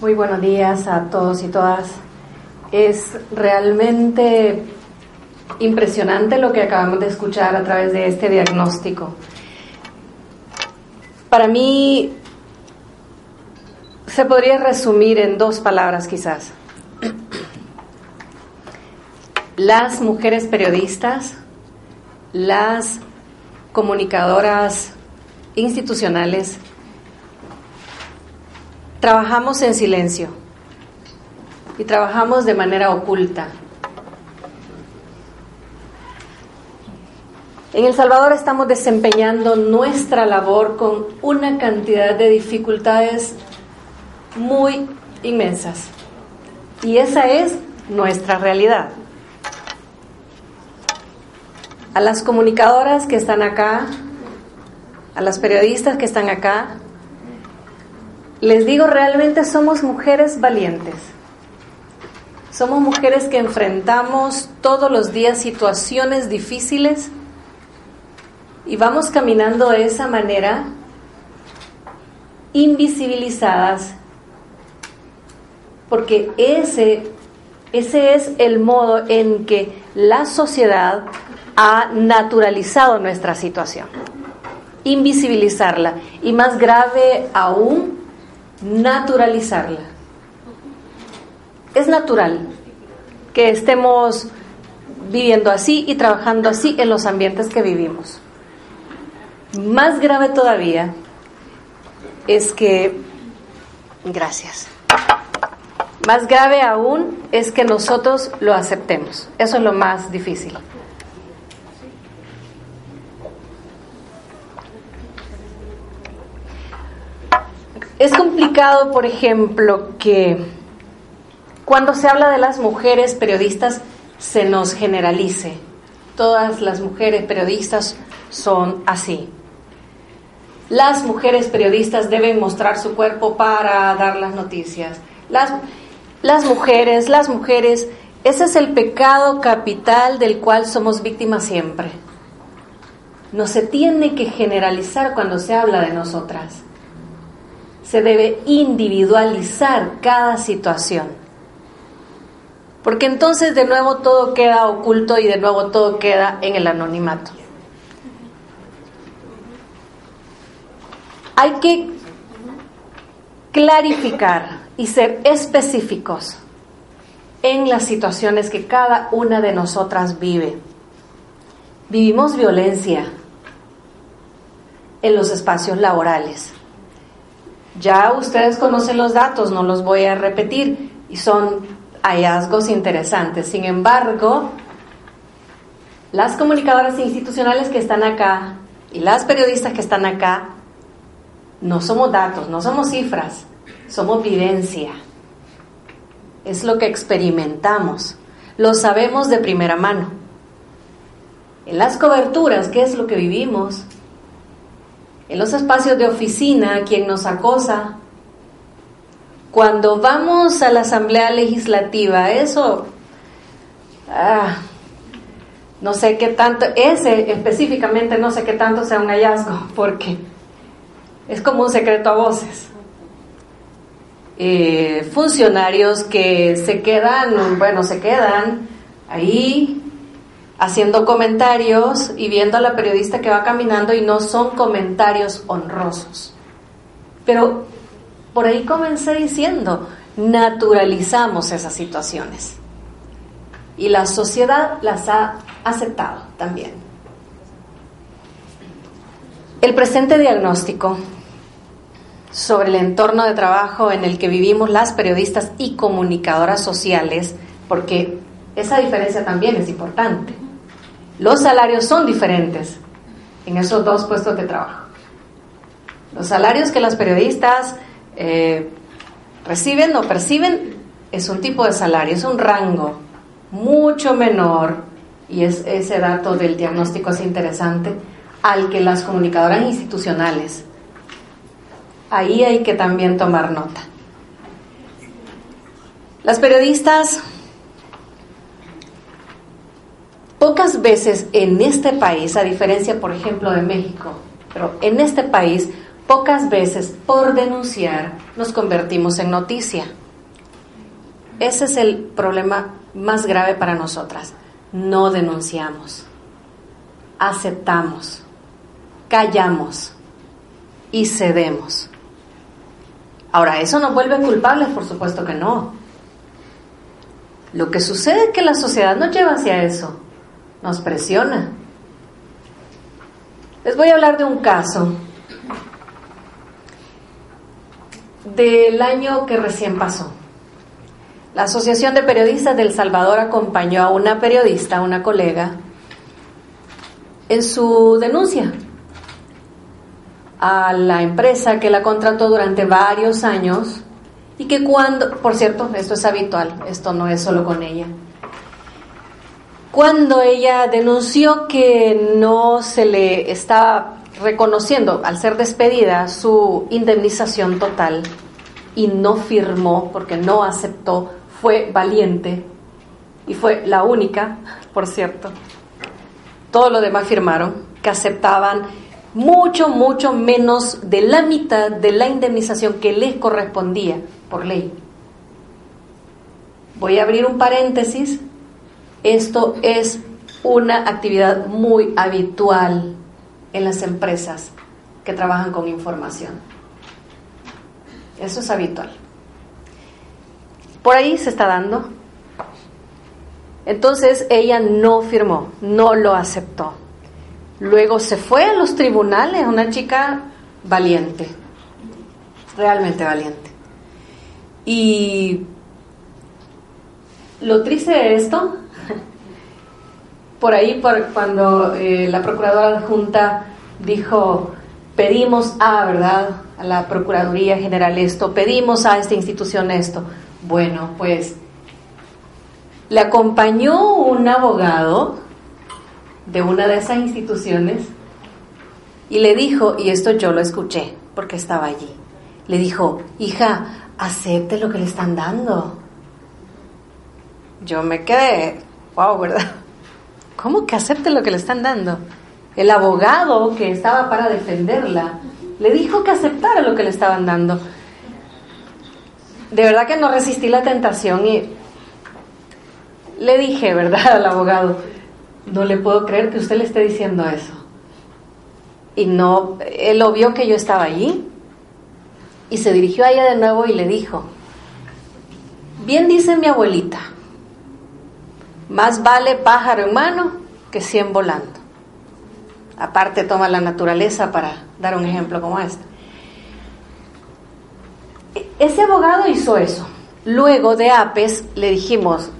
Muy buenos días a todos y todas. Es realmente impresionante lo que acabamos de escuchar a través de este diagnóstico. Para mí se podría resumir en dos palabras quizás. Las mujeres periodistas, las comunicadoras institucionales, Trabajamos en silencio y trabajamos de manera oculta. En El Salvador estamos desempeñando nuestra labor con una cantidad de dificultades muy inmensas. Y esa es nuestra realidad. A las comunicadoras que están acá, a las periodistas que están acá, les digo, realmente somos mujeres valientes. Somos mujeres que enfrentamos todos los días situaciones difíciles y vamos caminando de esa manera invisibilizadas porque ese, ese es el modo en que la sociedad ha naturalizado nuestra situación, invisibilizarla y más grave aún naturalizarla. Es natural que estemos viviendo así y trabajando así en los ambientes que vivimos. Más grave todavía es que, gracias, más grave aún es que nosotros lo aceptemos. Eso es lo más difícil. Es complicado, por ejemplo, que cuando se habla de las mujeres periodistas se nos generalice. Todas las mujeres periodistas son así. Las mujeres periodistas deben mostrar su cuerpo para dar las noticias. Las, las mujeres, las mujeres, ese es el pecado capital del cual somos víctimas siempre. No se tiene que generalizar cuando se habla de nosotras se debe individualizar cada situación. Porque entonces de nuevo todo queda oculto y de nuevo todo queda en el anonimato. Hay que clarificar y ser específicos en las situaciones que cada una de nosotras vive. Vivimos violencia en los espacios laborales. Ya ustedes conocen los datos, no los voy a repetir, y son hallazgos interesantes. Sin embargo, las comunicadoras institucionales que están acá y las periodistas que están acá, no somos datos, no somos cifras, somos vivencia. Es lo que experimentamos, lo sabemos de primera mano. En las coberturas, ¿qué es lo que vivimos? En los espacios de oficina, quien nos acosa. Cuando vamos a la Asamblea Legislativa, eso, ah, no sé qué tanto, ese específicamente no sé qué tanto sea un hallazgo, porque es como un secreto a voces. Eh, funcionarios que se quedan, bueno, se quedan ahí haciendo comentarios y viendo a la periodista que va caminando y no son comentarios honrosos. Pero por ahí comencé diciendo, naturalizamos esas situaciones. Y la sociedad las ha aceptado también. El presente diagnóstico sobre el entorno de trabajo en el que vivimos las periodistas y comunicadoras sociales, porque esa diferencia también es importante los salarios son diferentes en esos dos puestos de trabajo. Los salarios que las periodistas eh, reciben o perciben es un tipo de salario, es un rango mucho menor, y es, ese dato del diagnóstico es interesante, al que las comunicadoras institucionales. Ahí hay que también tomar nota. Las periodistas Pocas veces en este país, a diferencia, por ejemplo, de México, pero en este país Pocas veces por denunciar nos convertimos en noticia. Ese es el problema más grave para nosotras. No denunciamos, aceptamos, callamos y cedemos. Ahora, ¿eso nos vuelve culpables? Por supuesto que no. Lo que sucede es que la sociedad nos lleva hacia eso, nos presiona. Les voy a hablar de un caso del año que recién pasó. La Asociación de Periodistas del Salvador acompañó a una periodista, una colega, en su denuncia a la empresa que la contrató durante varios años y que cuando, por cierto, esto es habitual, esto no es solo con ella, cuando ella denunció que no se le estaba reconociendo al ser despedida su indemnización total y no firmó porque no aceptó, fue valiente y fue la única, por cierto. Todos los demás firmaron que aceptaban mucho, mucho menos de la mitad de la indemnización que les correspondía por ley. Voy a abrir un paréntesis. Esto es una actividad muy habitual en las empresas que trabajan con información. Eso es habitual. Por ahí se está dando. Entonces ella no firmó, no lo aceptó. Luego se fue a los tribunales, una chica valiente, realmente valiente. Y lo triste de esto, por ahí por cuando eh, la procuradora adjunta dijo, pedimos a, ¿verdad? A la Procuraduría General esto, pedimos a esta institución esto. Bueno, pues le acompañó un abogado de una de esas instituciones y le dijo, y esto yo lo escuché porque estaba allí, le dijo, hija, acepte lo que le están dando. Yo me quedé, wow, ¿verdad? ¿Cómo que acepte lo que le están dando? El abogado que estaba para defenderla le dijo que aceptara lo que le estaban dando. De verdad que no resistí la tentación y le dije, ¿verdad?, al abogado, no le puedo creer que usted le esté diciendo eso. Y no, él lo vio que yo estaba allí y se dirigió a ella de nuevo y le dijo, bien dice mi abuelita, más vale pájaro en mano que cien volando. Aparte toma la naturaleza para dar un ejemplo como este. Ese abogado hizo eso. Luego de APES le dijimos,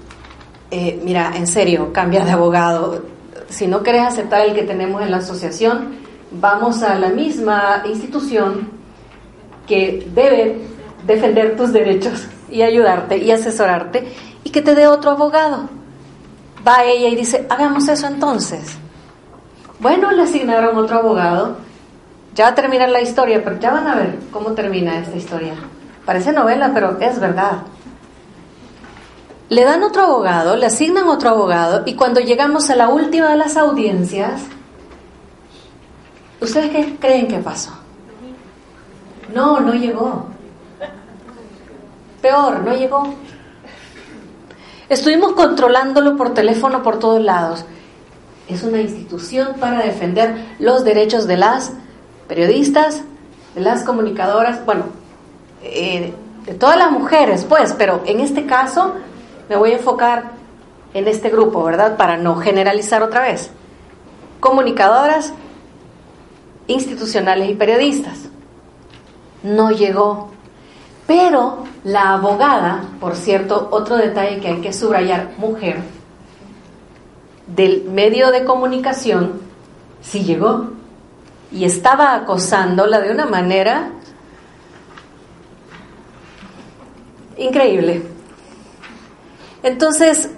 eh, mira, en serio, cambia de abogado. Si no quieres aceptar el que tenemos en la asociación, vamos a la misma institución que debe defender tus derechos y ayudarte y asesorarte y que te dé otro abogado. Va ella y dice, hagamos eso entonces. Bueno, le asignaron otro abogado. Ya va a terminar la historia, pero ya van a ver cómo termina esta historia. Parece novela, pero es verdad le dan otro abogado, le asignan otro abogado y cuando llegamos a la última de las audiencias, ¿ustedes qué creen que pasó? No, no llegó. Peor, no llegó. Estuvimos controlándolo por teléfono por todos lados. Es una institución para defender los derechos de las periodistas, de las comunicadoras, bueno, eh, de todas las mujeres, pues, pero en este caso me voy a enfocar en este grupo, ¿verdad? Para no generalizar otra vez. Comunicadoras, institucionales y periodistas. No llegó. Pero la abogada, por cierto, otro detalle que hay que subrayar, mujer, del medio de comunicación, sí llegó. Y estaba acosándola de una manera increíble. Entonces,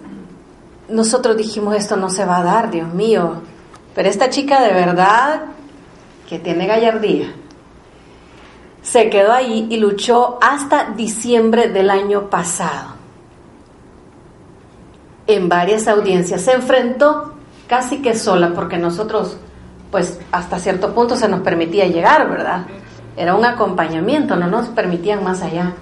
nosotros dijimos, esto no se va a dar, Dios mío. Pero esta chica de verdad que tiene gallardía, se quedó ahí y luchó hasta diciembre del año pasado. En varias audiencias. Se enfrentó casi que sola, porque nosotros, pues hasta cierto punto se nos permitía llegar, ¿verdad? era un acompañamiento, no nos permitían más allá.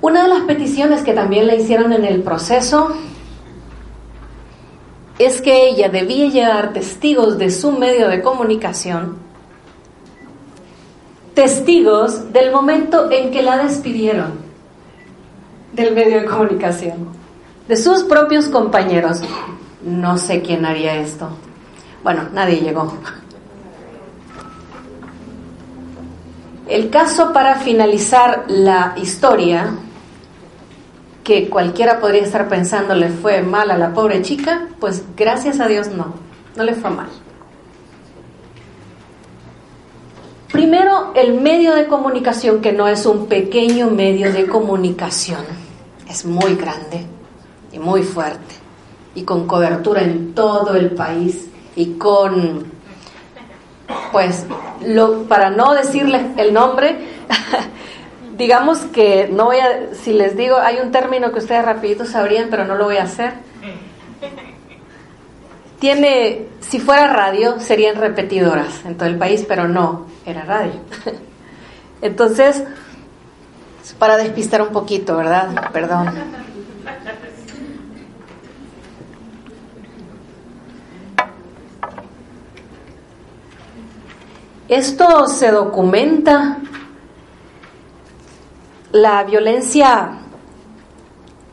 Una de las peticiones que también le hicieron en el proceso es que ella debía llevar testigos de su medio de comunicación, testigos del momento en que la despidieron del medio de comunicación, de sus propios compañeros. No sé quién haría esto. Bueno, nadie llegó. El caso para finalizar la historia, que cualquiera podría estar pensando le fue mal a la pobre chica, pues gracias a Dios no, no le fue mal. Primero, el medio de comunicación, que no es un pequeño medio de comunicación, es muy grande y muy fuerte, y con cobertura en todo el país, y con pues lo, para no decirles el nombre, digamos que no voy a, si les digo, hay un término que ustedes rapidito sabrían, pero no lo voy a hacer. Tiene, si fuera radio, serían repetidoras en todo el país, pero no, era radio. Entonces, para despistar un poquito, ¿verdad? Perdón. Esto se documenta, la violencia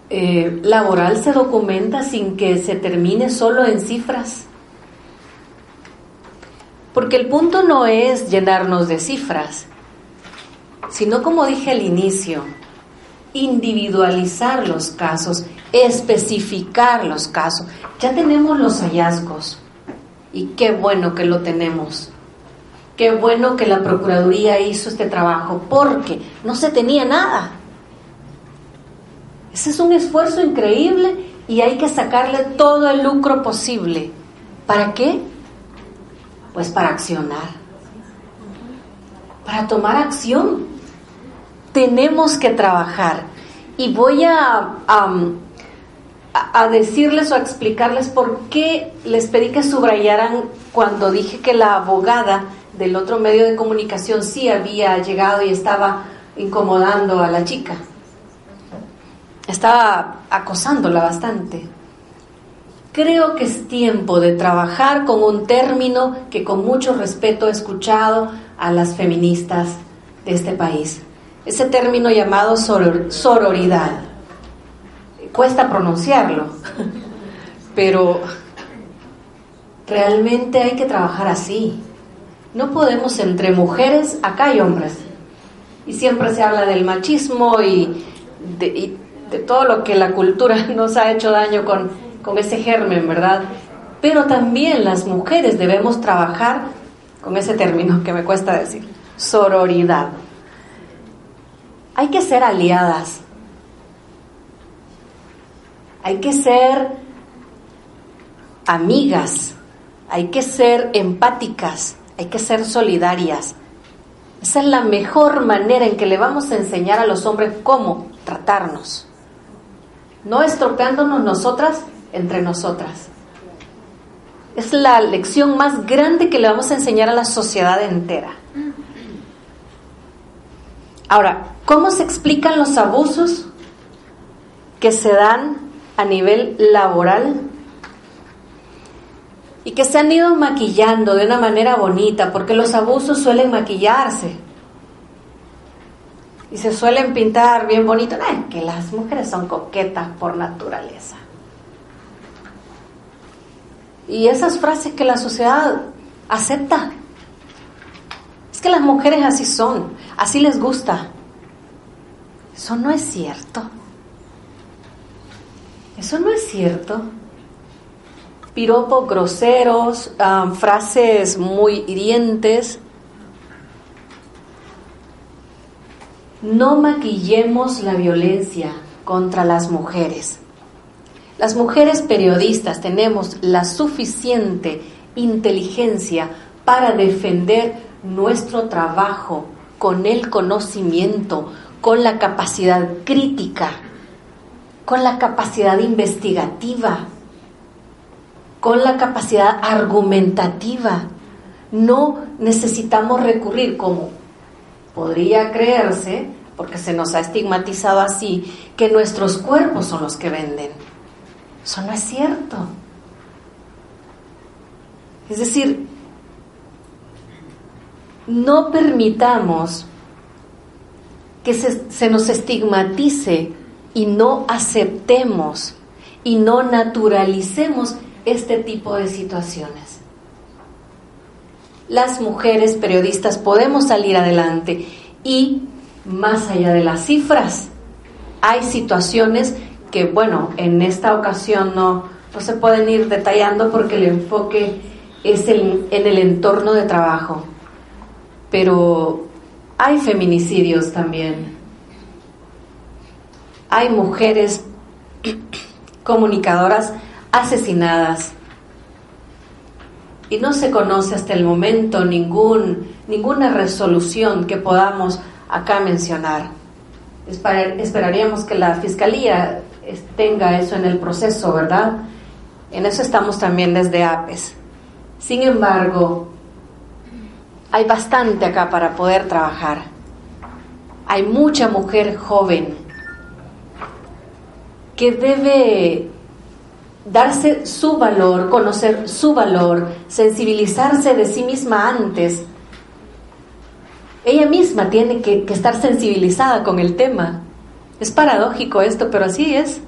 eh, laboral se documenta sin que se termine solo en cifras. Porque el punto no es llenarnos de cifras, sino como dije al inicio, individualizar los casos, especificar los casos. Ya tenemos los hallazgos y qué bueno que lo tenemos. Qué bueno que la Procuraduría hizo este trabajo, porque no se tenía nada. Ese es un esfuerzo increíble y hay que sacarle todo el lucro posible. ¿Para qué? Pues para accionar, para tomar acción. Tenemos que trabajar. Y voy a, a, decirles o a explicarles por qué les pedí que subrayaran cuando dije que la abogada del otro medio de comunicación sí había llegado y estaba incomodando a la chica. Estaba acosándola bastante. Creo que es tiempo de trabajar con un término que con mucho respeto he escuchado a las feministas de este país. Ese término llamado sororidad. Cuesta pronunciarlo, pero realmente hay que trabajar así. No podemos entre mujeres, acá hay hombres. Y siempre se habla del machismo y de, todo lo que la cultura nos ha hecho daño con, con ese germen, ¿verdad? Pero también las mujeres debemos trabajar con ese término que me cuesta decir, sororidad. Hay que ser aliadas. Hay que ser amigas. Hay que ser empáticas hay que ser solidarias. Esa es la mejor manera en que le vamos a enseñar a los hombres cómo tratarnos. No estropeándonos nosotras entre nosotras. Es la lección más grande que le vamos a enseñar a la sociedad entera. Ahora, ¿cómo se explican los abusos que se dan a nivel laboral y que se han ido maquillando de una manera bonita, porque los abusos suelen maquillarse y se suelen pintar bien bonito. No, que las mujeres son coquetas por naturaleza. Y esas frases que la sociedad acepta. Es que las mujeres así son, así les gusta. Eso no es cierto. Eso no es cierto piropos groseros, frases muy hirientes. No maquillemos la violencia contra las mujeres. Las mujeres periodistas tenemos la suficiente inteligencia para defender nuestro trabajo con el conocimiento, con la capacidad crítica, con la capacidad investigativa con la capacidad argumentativa. No necesitamos recurrir como podría creerse, porque se nos ha estigmatizado así, que nuestros cuerpos son los que venden. Eso no es cierto. Es decir, no permitamos que se, nos estigmatice y no aceptemos y no naturalicemos este tipo de situaciones. Las mujeres periodistas podemos salir adelante y más allá de las cifras, hay situaciones que, bueno, en esta ocasión no, no se pueden ir detallando porque el enfoque es en el entorno de trabajo. Pero hay feminicidios también. Hay mujeres comunicadoras asesinadas. Y no se conoce hasta el momento ningún, ninguna resolución que podamos acá mencionar. esperaríamos que la Fiscalía tenga eso en el proceso, ¿verdad? En eso estamos también desde APES. Sin embargo, hay bastante acá para poder trabajar. Hay mucha mujer joven que debe darse su valor, conocer su valor, sensibilizarse de sí misma antes. Ella misma tiene que, estar sensibilizada con el tema. Es paradójico esto, pero así es.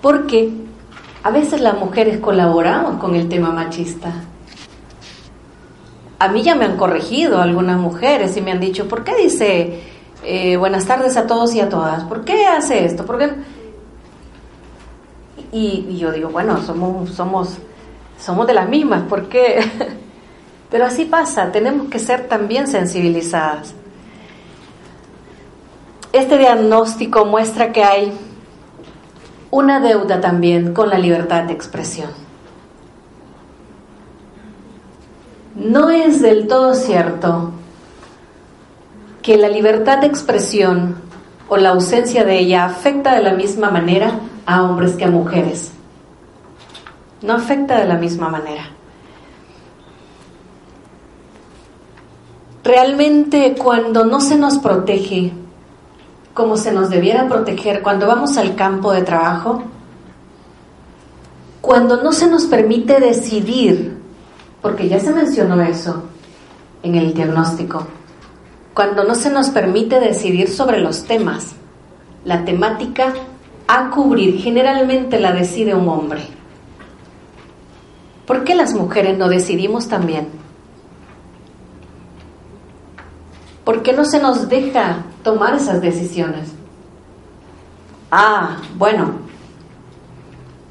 Porque a veces las mujeres colaboramos con el tema machista a mí ya me han corregido algunas mujeres y me han dicho, ¿por qué dice eh, buenas tardes a todos y a todas? ¿Por qué hace esto? ¿Por qué? Y, yo digo, bueno, somos, somos, somos de las mismas, ¿por qué? Pero así pasa, tenemos que ser también sensibilizadas. Este diagnóstico muestra que hay una deuda también con la libertad de expresión. No es del todo cierto que la libertad de expresión o la ausencia de ella afecta de la misma manera a hombres que a mujeres. No afecta de la misma manera. Realmente cuando no se nos protege como se nos debiera proteger cuando vamos al campo de trabajo, cuando no se nos permite decidir porque ya se mencionó eso en el diagnóstico. Cuando no se nos permite decidir sobre los temas, la temática a cubrir generalmente la decide un hombre. ¿Por qué las mujeres no decidimos también? ¿Por qué no se nos deja tomar esas decisiones? Ah, bueno,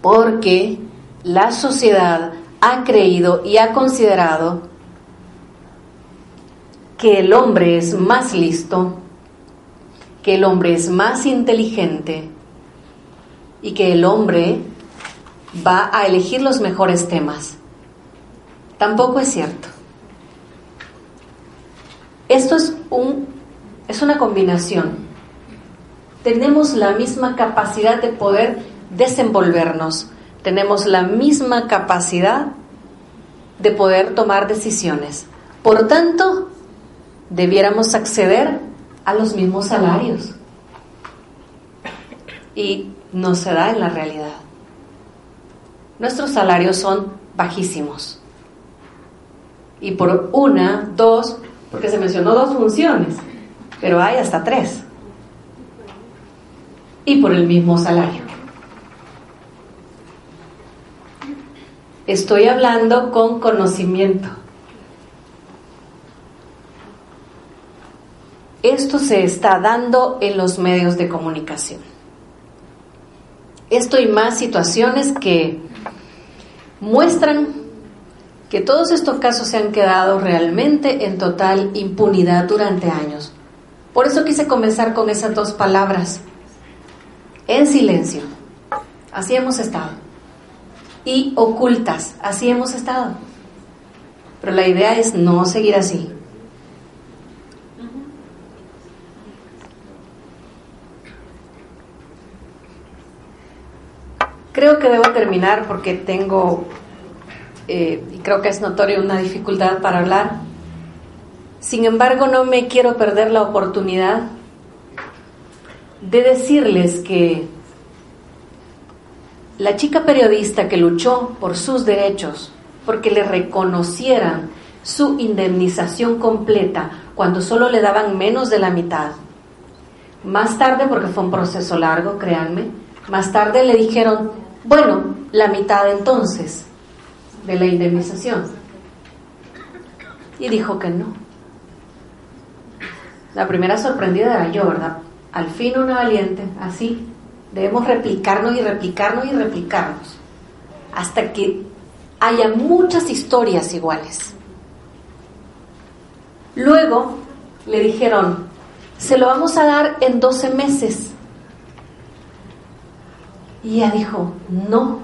porque la sociedad ha creído y ha considerado que el hombre es más listo, que el hombre es más inteligente y que el hombre va a elegir los mejores temas. Tampoco es cierto. Esto es, un, es una combinación. Tenemos la misma capacidad de poder desenvolvernos, tenemos la misma capacidad de poder tomar decisiones. Por tanto, debiéramos acceder a los mismos salarios. Y no se da en la realidad. Nuestros salarios son bajísimos. Y por una, dos, porque se mencionó dos funciones, pero hay hasta tres. Y por el mismo salario. Estoy hablando con conocimiento. Esto se está dando en los medios de comunicación. Esto y más situaciones que muestran que todos estos casos se han quedado realmente en total impunidad durante años. Por eso quise comenzar con esas dos palabras. En silencio. Así hemos estado y ocultas. Así hemos estado. Pero la idea es no seguir así. Creo que debo terminar porque tengo, eh, y creo que es notorio, una dificultad para hablar. Sin embargo, no me quiero perder la oportunidad de decirles que la chica periodista que luchó por sus derechos, porque le reconocieran su indemnización completa cuando solo le daban menos de la mitad, más tarde, porque fue un proceso largo, créanme, más tarde le dijeron, bueno, la mitad entonces de la indemnización. Y dijo que no. La primera sorprendida era yo, ¿verdad? Al fin una valiente, así. Debemos replicarnos y replicarnos y replicarnos. Hasta que haya muchas historias iguales. Luego le dijeron, se lo vamos a dar en 12 meses. Y ella dijo, no.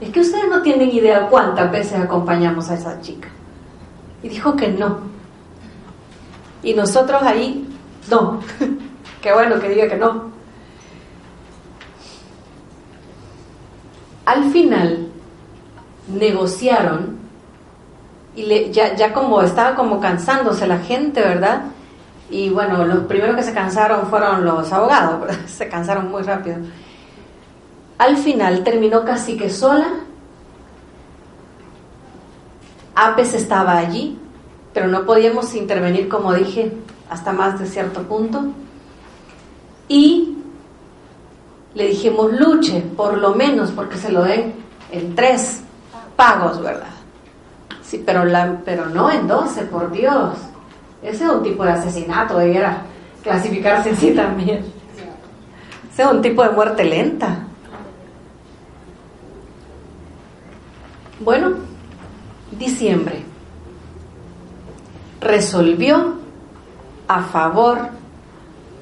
Es que ustedes no tienen idea cuántas veces acompañamos a esa chica. Y dijo que no. Y nosotros ahí, no. Qué bueno que diga que no. Al final negociaron y le, ya, ya como estaba como cansándose la gente, ¿verdad? Y bueno, los primeros que se cansaron fueron los abogados, se cansaron muy rápido. Al final terminó casi que sola. Apes estaba allí, pero no podíamos intervenir, como dije, hasta más de cierto punto. Y le dijimos, luche, por lo menos, porque se lo den en tres pagos, ¿verdad? Sí, pero, la, pero no en doce, por Dios. Ese es un tipo de asesinato, debiera clasificarse así también. Ese es un tipo de muerte lenta. Bueno, diciembre. Resolvió a favor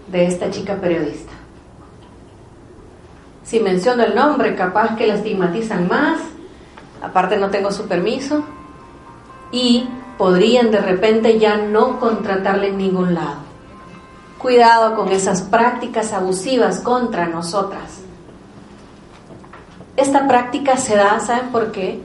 de esta chica periodista. Si menciono el nombre, capaz que la estigmatizan más, aparte no tengo su permiso, y podrían de repente ya no contratarle en ningún lado. Cuidado con esas prácticas abusivas contra nosotras. Esta práctica se da, ¿saben por qué?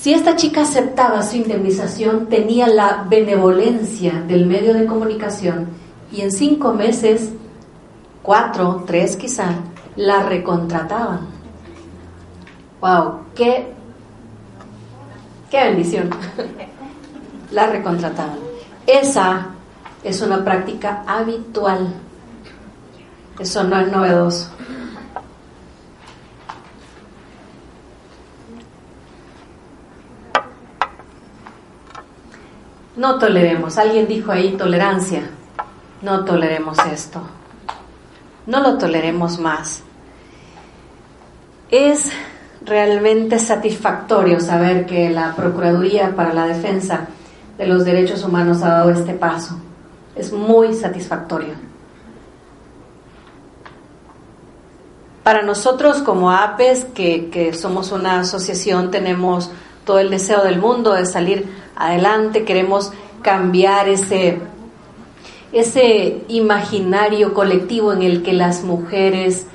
Si esta chica aceptaba su indemnización, tenía la benevolencia del medio de comunicación y en cinco meses, cuatro, tres quizá, la recontrataban. ¡Wow! ¡Qué, qué bendición! La recontrataban. Esa es una práctica habitual. Eso no es novedoso. No toleremos. Alguien dijo ahí tolerancia. No toleremos esto. No lo toleremos más. Es realmente satisfactorio saber que la Procuraduría para la Defensa de los Derechos Humanos ha dado este paso. Es muy satisfactorio. Para nosotros como APES, que, que somos una asociación, tenemos todo el deseo del mundo de salir adelante, queremos cambiar ese, ese imaginario colectivo en el que las mujeres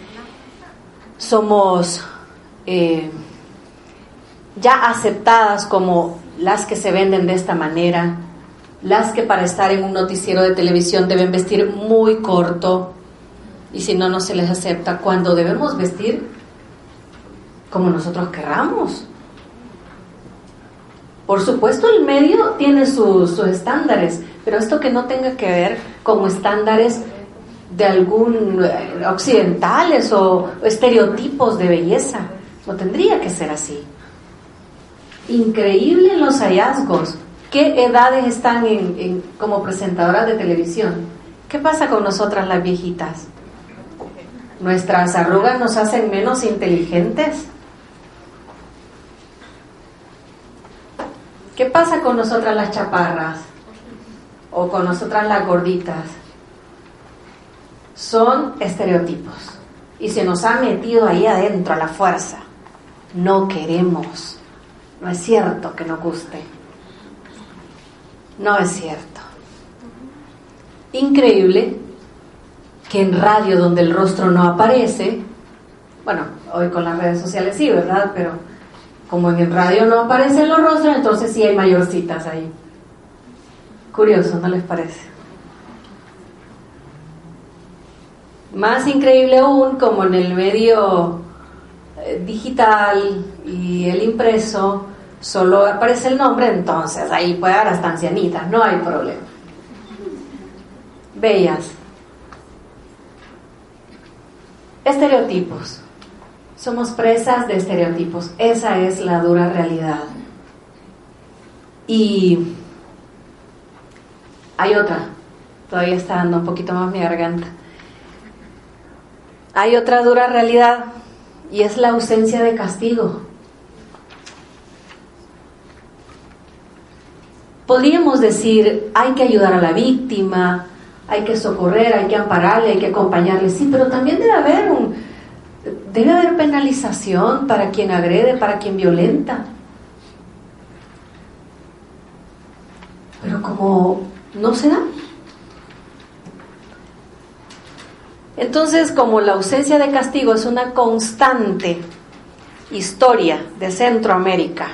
somos eh, ya aceptadas como las que se venden de esta manera, las que para estar en un noticiero de televisión deben vestir muy corto y si no, no se les acepta, cuando debemos vestir como nosotros querramos. Por supuesto, el medio tiene sus, estándares, pero esto que no tenga que ver con estándares de algún eh, occidentales o estereotipos de belleza. No tendría que ser así. Increíble los hallazgos. ¿Qué edades están en, como presentadoras de televisión? ¿Qué pasa con nosotras las viejitas? ¿Nuestras arrugas nos hacen menos inteligentes? ¿Qué pasa con nosotras las chaparras? ¿O con nosotras las gorditas? Son estereotipos. Y se nos ha metido ahí adentro a la fuerza no queremos. No es cierto que nos guste. No es cierto. Increíble que en radio donde el rostro no aparece, bueno, hoy con las redes sociales sí, ¿verdad? Pero Como en el radio no aparecen los rostros, entonces sí hay mayorcitas ahí. Curioso, ¿no les parece? Más increíble aún, como en el medio eh, digital y el impreso, solo aparece el nombre, entonces ahí puede haber hasta ancianitas, no hay problema. Bellas. Estereotipos. Somos presas de estereotipos. Esa es la dura realidad. Y hay otra. Todavía está dando un poquito más mi garganta. Hay otra dura realidad y es la ausencia de castigo. Podríamos decir, hay que ayudar a la víctima, hay que socorrer, hay que ampararle, hay que acompañarle, sí, pero también debe haber un debe haber penalización para quien agrede, para quien violenta. Pero como no se da. Entonces, como la ausencia de castigo es una constante historia de Centroamérica,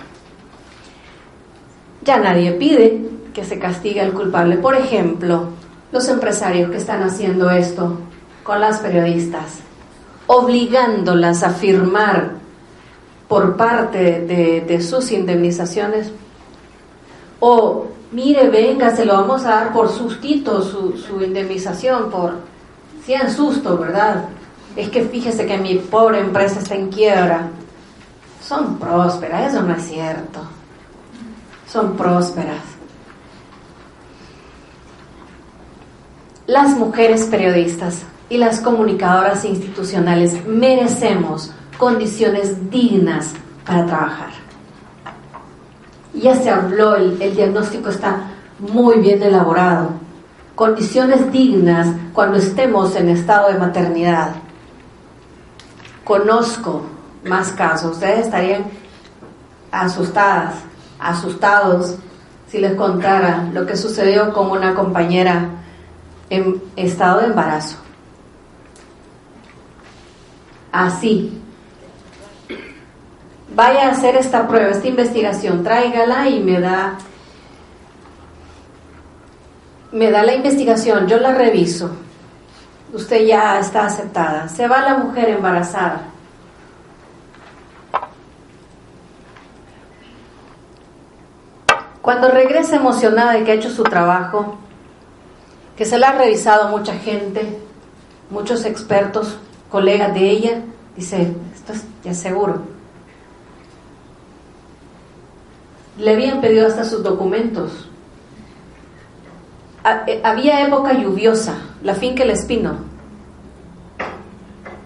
ya nadie pide que se castigue al culpable. Por ejemplo, los empresarios que están haciendo esto con las periodistas, obligándolas a firmar por parte de, sus indemnizaciones, o mire, venga, se lo vamos a dar por sustito su, su indemnización, por 100 sustos, ¿verdad? Es que fíjese que mi pobre empresa está en quiebra. Son prósperas, eso no es cierto. Son prósperas. Las mujeres periodistas y las comunicadoras institucionales merecemos condiciones dignas para trabajar. Ya se habló, el, el diagnóstico está muy bien elaborado. Condiciones dignas cuando estemos en estado de maternidad. Conozco más casos, ustedes estarían asustadas, asustados si les contara lo que sucedió con una compañera en estado de embarazo. Así. Vaya a hacer esta prueba, esta investigación, tráigala y me da me da la investigación, yo la reviso. Usted ya está aceptada. Se va la mujer embarazada. Cuando regresa emocionada de que ha hecho su trabajo, que se la ha revisado mucha gente, muchos expertos, colegas de ella, dice, esto es ya seguro. Le habían pedido hasta sus documentos. Eh, había época lluviosa, la finca El Espino,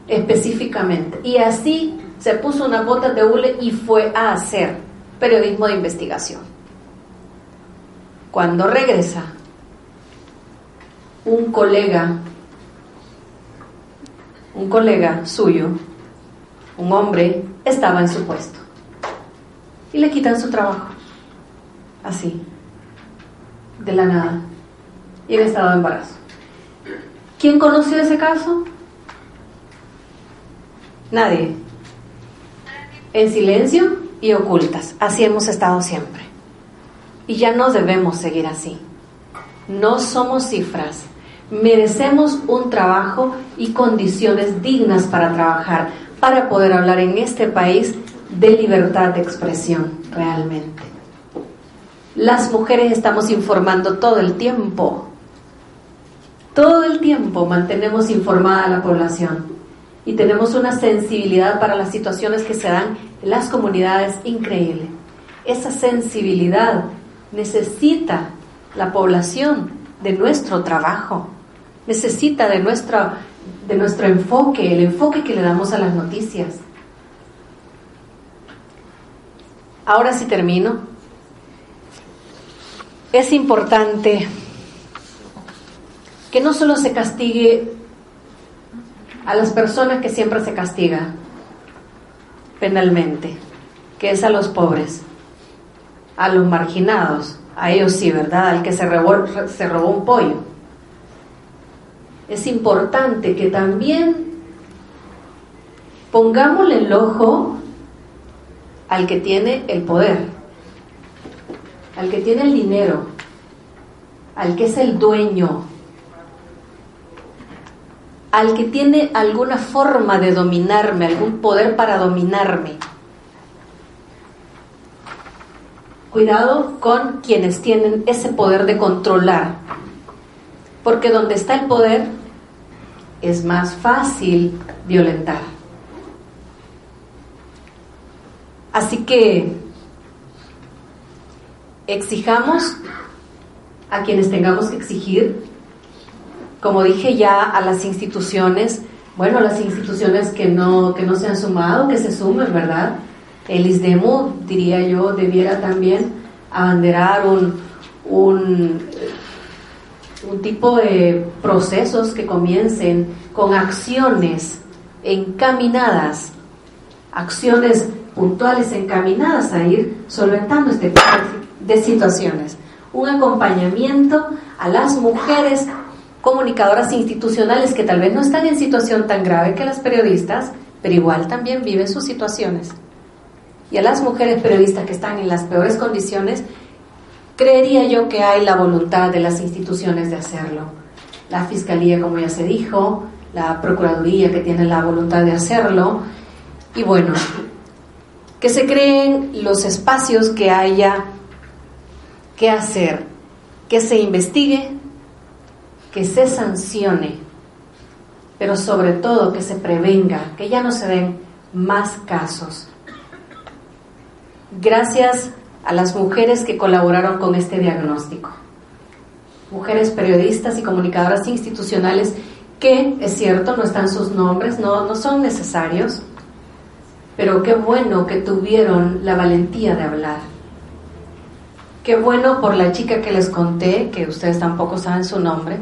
específicamente. Y así se puso una bota de hule y fue a hacer periodismo de investigación. Cuando regresa, un colega, un colega suyo, un hombre, estaba en su puesto. Y le quitan su trabajo. Así, de la nada. Y en estado de embarazo. ¿Quién conoció ese caso? Nadie. En silencio y ocultas. Así hemos estado siempre. Y ya no debemos seguir así. No somos cifras, merecemos un trabajo y condiciones dignas para trabajar, para poder hablar en este país de libertad de expresión realmente. Las mujeres estamos informando todo el tiempo. Todo el tiempo mantenemos informada a la población y tenemos una sensibilidad para las situaciones que se dan en las comunidades increíble. Esa sensibilidad necesita la población de nuestro trabajo necesita de, de nuestro enfoque, el enfoque que le damos a las noticias. Ahora sí termino. Es importante que no solo se castigue a las personas que siempre se castiga penalmente, que es a los pobres, a los marginados, a ellos sí, ¿verdad? Al que se se robó un pollo es importante que también pongámosle el ojo al que tiene el poder, al que tiene el dinero, al que es el dueño, al que tiene alguna forma de dominarme, algún poder para dominarme. Cuidado con quienes tienen ese poder de controlar, porque donde está el poder es más fácil violentar. Así que exijamos a quienes tengamos que exigir, como dije ya, a las instituciones, bueno, las instituciones que no, que no se han sumado, que se sumen, ¿verdad? El ISDEMU, diría yo, debiera también abanderar un, un, un tipo de procesos que comiencen con acciones encaminadas, acciones puntuales encaminadas a ir solventando este tipo de situaciones. Un acompañamiento a las mujeres comunicadoras institucionales que tal vez no están en situación tan grave que las periodistas, pero igual también viven sus situaciones y a las mujeres periodistas que están en las peores condiciones, creería yo que hay la voluntad de las instituciones de hacerlo. La Fiscalía, como ya se dijo, la Procuraduría que tiene la voluntad de hacerlo, y bueno, que se creen los espacios que haya que hacer, que se investigue, que se sancione, pero sobre todo que se prevenga, que ya no se den más casos gracias a las mujeres que colaboraron con este diagnóstico. Mujeres periodistas y comunicadoras institucionales que, es cierto, no están sus nombres, no, no son necesarios, pero qué bueno que tuvieron la valentía de hablar. Qué bueno por la chica que les conté, que ustedes tampoco saben su nombre,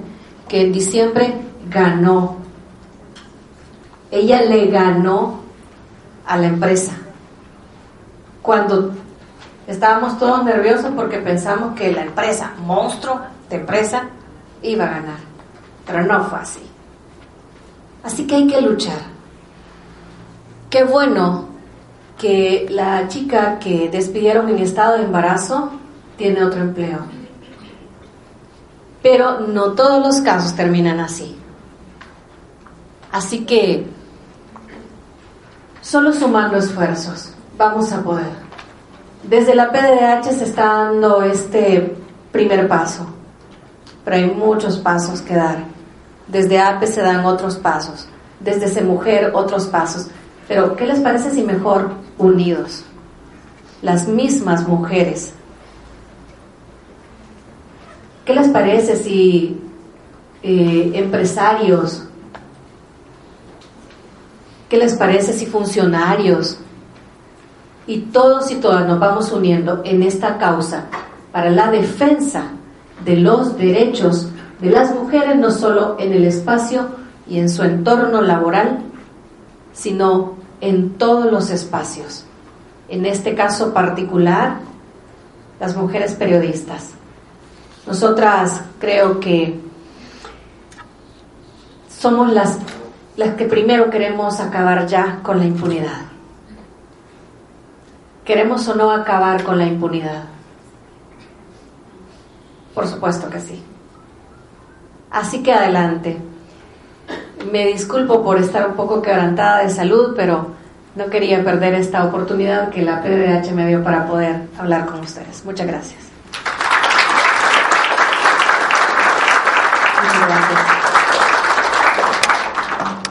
que en diciembre ganó. Ella le ganó a la empresa cuando estábamos todos nerviosos porque pensamos que la empresa, monstruo de empresa, iba a ganar. Pero no fue así. Así que hay que luchar. Qué bueno que la chica que despidieron en estado de embarazo tiene otro empleo. Pero no todos los casos terminan así. Así que solo sumando esfuerzos vamos a poder. Desde la PDH se está dando este primer paso, pero hay muchos pasos que dar. Desde APE se dan otros pasos, desde ese mujer otros pasos. Pero, ¿qué les parece si mejor unidos? Las mismas mujeres. ¿Qué les parece si eh, empresarios? ¿Qué les parece si funcionarios? Y todos y todas nos vamos uniendo en esta causa para la defensa de los derechos de las mujeres, no solo en el espacio y en su entorno laboral, sino en todos los espacios. En este caso particular, las mujeres periodistas. Nosotras creo que somos las, las que primero queremos acabar ya con la impunidad. ¿Queremos o no acabar con la impunidad? Por supuesto que sí. Así que adelante. Me disculpo por estar un poco quebrantada de salud, pero no quería perder esta oportunidad que la PDH me dio para poder hablar con ustedes. Muchas gracias. Muchas gracias.